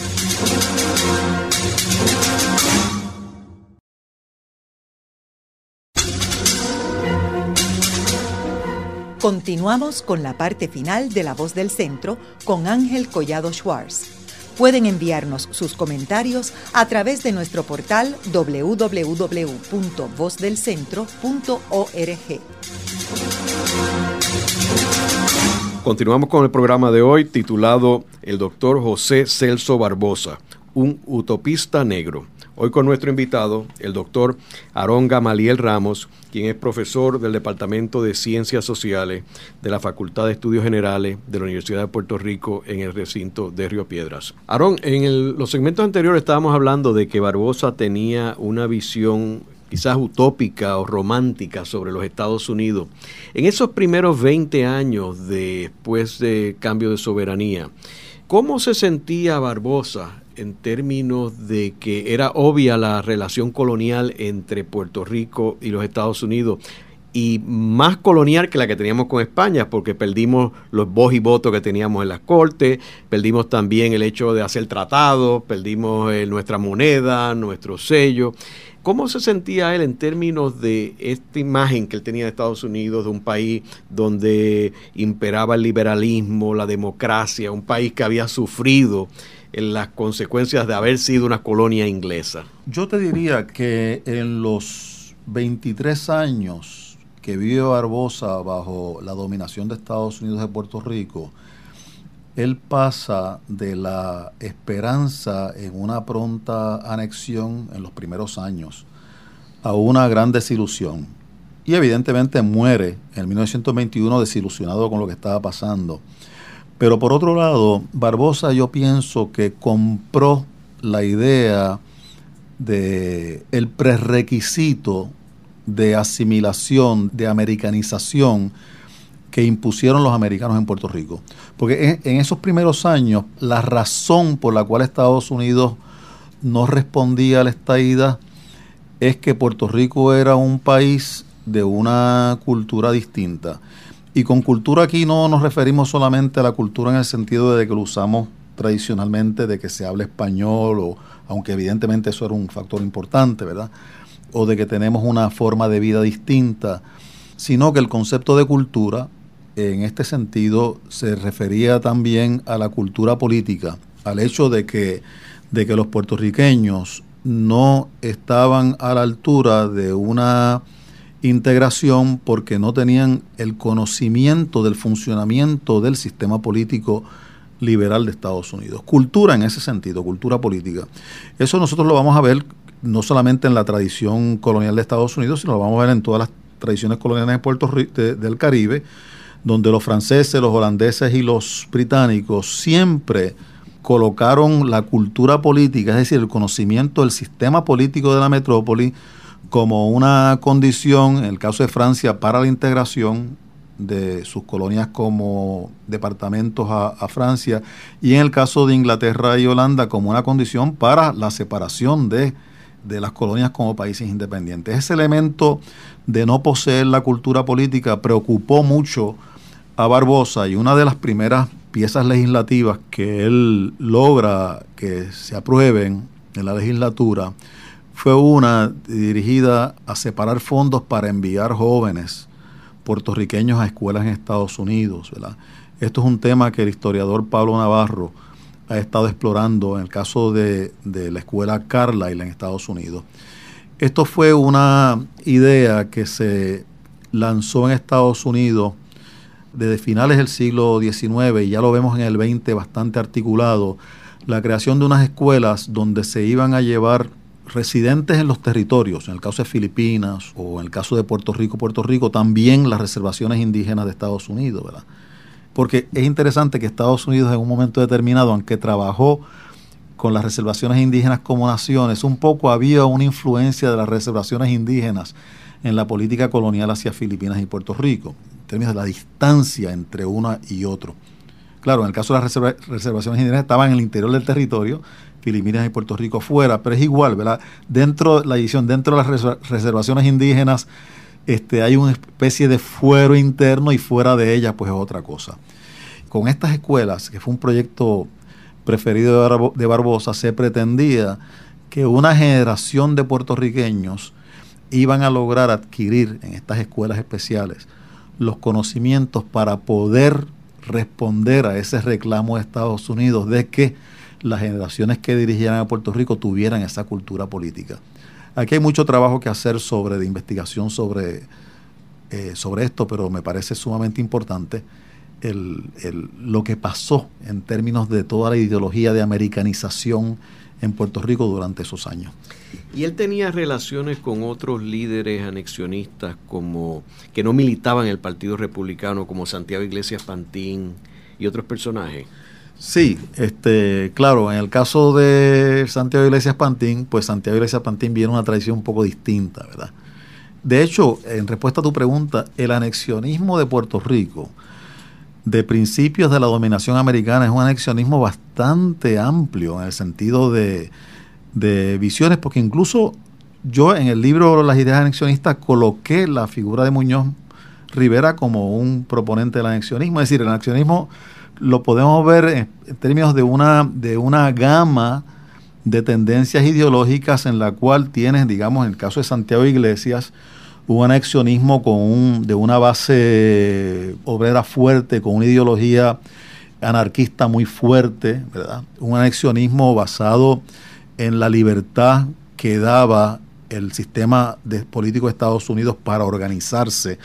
Continuamos con la parte final de La Voz del Centro con Ángel Collado Schwartz. Pueden enviarnos sus comentarios a través de nuestro portal www.vozdelcentro.org. Continuamos con el programa de hoy titulado El doctor José Celso Barbosa, un utopista negro. Hoy con nuestro invitado, el doctor Aarón Gamaliel Ramos, quien es profesor del Departamento de Ciencias Sociales de la Facultad de Estudios Generales de la Universidad de Puerto Rico en el recinto de Río Piedras. Aarón, en los segmentos anteriores estábamos hablando de que Barbosa tenía una visión quizás utópica o romántica sobre los Estados Unidos. En esos primeros 20 años después de cambio de soberanía, ¿cómo se sentía Barbosa en términos de que era obvia la relación colonial entre Puerto Rico y los Estados Unidos? y más colonial que la que teníamos con España, porque perdimos los voz y votos que teníamos en las cortes, perdimos también el hecho de hacer tratados, perdimos eh, nuestra moneda, nuestro sello. ¿Cómo se sentía él en términos de esta imagen que él tenía de Estados Unidos, de un país donde imperaba el liberalismo, la democracia, un país que había sufrido en las consecuencias de haber sido una colonia inglesa? Yo te diría que en los 23 años que vivió Barbosa bajo la dominación de Estados Unidos de Puerto Rico, él pasa de la esperanza en una pronta anexión en los primeros años a una gran desilusión. Y evidentemente muere en 1921 desilusionado con lo que estaba pasando. Pero por otro lado, Barbosa yo pienso que compró la idea de el prerequisito de asimilación, de americanización que impusieron los americanos en Puerto Rico. Porque en, esos primeros años, la razón por la cual Estados Unidos no respondía a la estaída es que Puerto Rico era un país de una cultura distinta. Y con cultura aquí no nos referimos solamente a la cultura en el sentido de que lo usamos tradicionalmente, de que se habla español, o, aunque evidentemente eso era un factor importante, ¿verdad? O de que tenemos una forma de vida distinta, sino que el concepto de cultura en este sentido se refería también a la cultura política, al hecho de que, de que los puertorriqueños no estaban a la altura de una integración porque no tenían el conocimiento del funcionamiento del sistema político liberal de Estados Unidos. Cultura en ese sentido, cultura política. Eso nosotros lo vamos a ver no solamente en la tradición colonial de Estados Unidos, sino lo vamos a ver en todas las tradiciones coloniales de Puerto Rico, del Caribe, donde los franceses, los holandeses y los británicos siempre colocaron la cultura política, es decir, el conocimiento del sistema político de la metrópoli, como una condición, en el caso de Francia, para la integración de sus colonias como departamentos a, Francia, y en el caso de Inglaterra y Holanda como una condición para la separación de, de las colonias como países independientes. Ese elemento de no poseer la cultura política preocupó mucho a Barbosa y una de las primeras piezas legislativas que él logra que se aprueben en la legislatura fue una dirigida a separar fondos para enviar jóvenes puertorriqueños a escuelas en Estados Unidos. Esto es un tema que el historiador Pablo Navarro ha estado explorando en el caso de, de la escuela Carlisle en Estados Unidos. Esto fue una idea que se lanzó en Estados Unidos desde finales del siglo XIX, y ya lo vemos en el XX bastante articulado, la creación de unas escuelas donde se iban a llevar residentes en los territorios, en el caso de Filipinas o en el caso de Puerto Rico, Puerto Rico, también las reservaciones indígenas de Estados Unidos, ¿verdad? Porque es interesante que Estados Unidos en un momento determinado, aunque trabajó con las reservaciones indígenas como naciones, un poco había una influencia de las reservaciones indígenas en la política colonial hacia Filipinas y Puerto Rico términos de la distancia entre uno y otro. Claro, en el caso de las reservaciones indígenas estaban en el interior del territorio, Filipinas y Puerto Rico fuera, pero es igual, ¿verdad? Dentro de la edición, dentro de las reservaciones indígenas, este, hay una especie de fuero interno y fuera de ellas, pues es otra cosa. Con estas escuelas, que fue un proyecto preferido de Barbosa, se pretendía que una generación de puertorriqueños iban a lograr adquirir en estas escuelas especiales los conocimientos para poder responder a ese reclamo de Estados Unidos de que las generaciones que dirigieran a Puerto Rico tuvieran esa cultura política. Aquí hay mucho trabajo que hacer sobre de investigación sobre, eh, sobre esto, pero me parece sumamente importante el, lo que pasó en términos de toda la ideología de americanización en Puerto Rico durante esos años. Y él tenía relaciones con otros líderes anexionistas como que no militaban en el Partido Republicano, como Santiago Iglesias Pantín y otros personajes. Sí, este, claro, en el caso de Santiago Iglesias Pantín, pues Santiago Iglesias Pantín viene una tradición un poco distinta, ¿verdad? De hecho, en respuesta a tu pregunta, el anexionismo de Puerto Rico, de principios de la dominación americana, es un anexionismo bastante amplio en el sentido de, de visiones, porque incluso yo en el libro Las ideas anexionistas coloqué la figura de Muñoz Rivera como un proponente del anexionismo, es decir, el anexionismo lo podemos ver en, términos de una, de una gama de tendencias ideológicas en la cual tienes, digamos, en el caso de Santiago Iglesias, un anexionismo con un, de una base obrera fuerte, con una ideología anarquista muy fuerte, ¿verdad? Un anexionismo basado en la libertad que daba el sistema político de Estados Unidos para organizarse,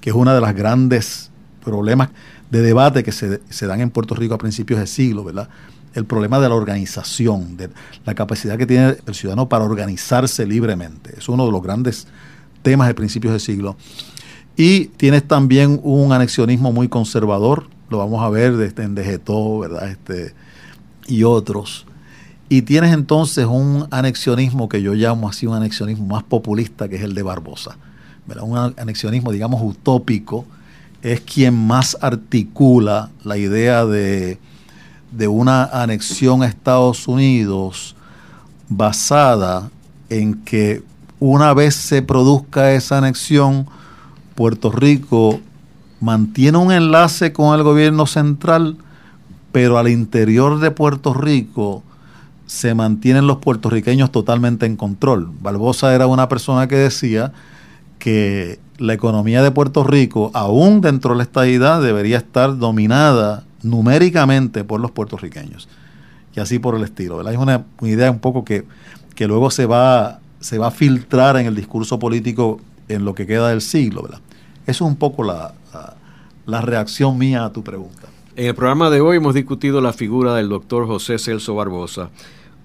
que es uno de los grandes problemas de debate que se, dan en Puerto Rico a principios de siglo, ¿verdad? El problema de la organización, de la capacidad que tiene el ciudadano para organizarse libremente. Es uno de los grandes temas de principios de siglo. Y tienes también un anexionismo muy conservador, lo vamos a ver desde en Degetó, ¿verdad? Este, y otros. Y tienes entonces un anexionismo que yo llamo así un anexionismo más populista, que es el de Barbosa. ¿verdad? Un anexionismo, digamos, utópico, es quien más articula la idea de, una anexión a Estados Unidos basada en que una vez se produzca esa anexión, Puerto Rico mantiene un enlace con el gobierno central, pero al interior de Puerto Rico se mantienen los puertorriqueños totalmente en control. Barbosa era una persona que decía que la economía de Puerto Rico, aún dentro de la estadidad, debería estar dominada numéricamente por los puertorriqueños. Y así por el estilo. Es una, idea un poco que, que luego se va, se va a filtrar en el discurso político en lo que queda del siglo. ¿verdad? Es un poco la, la reacción mía a tu pregunta. En el programa de hoy hemos discutido la figura del doctor José Celso Barbosa,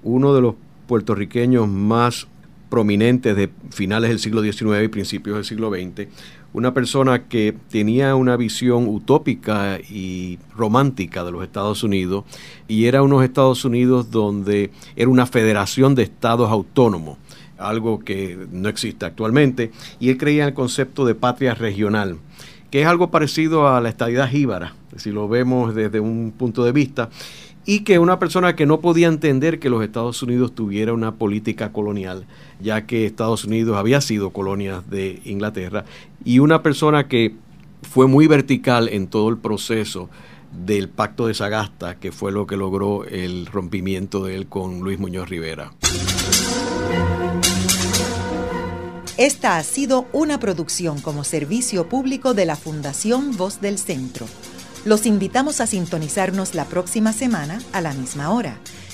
uno de los puertorriqueños más prominentes de finales del siglo XIX y principios del siglo XX, una persona que tenía una visión utópica y romántica de los Estados Unidos y era unos Estados Unidos donde era una federación de estados autónomos, algo que no existe actualmente, y él creía en el concepto de patria regional que es algo parecido a la estadidad jíbara, si lo vemos desde un punto de vista, y que una persona que no podía entender que los Estados Unidos tuviera una política colonial, ya que Estados Unidos había sido colonia de Inglaterra, y una persona que fue muy vertical en todo el proceso del pacto de Sagasta, que fue lo que logró el rompimiento de él con Luis Muñoz Rivera. Esta ha sido una producción como servicio público de la Fundación Voz del Centro. Los invitamos a sintonizarnos la próxima semana a la misma hora.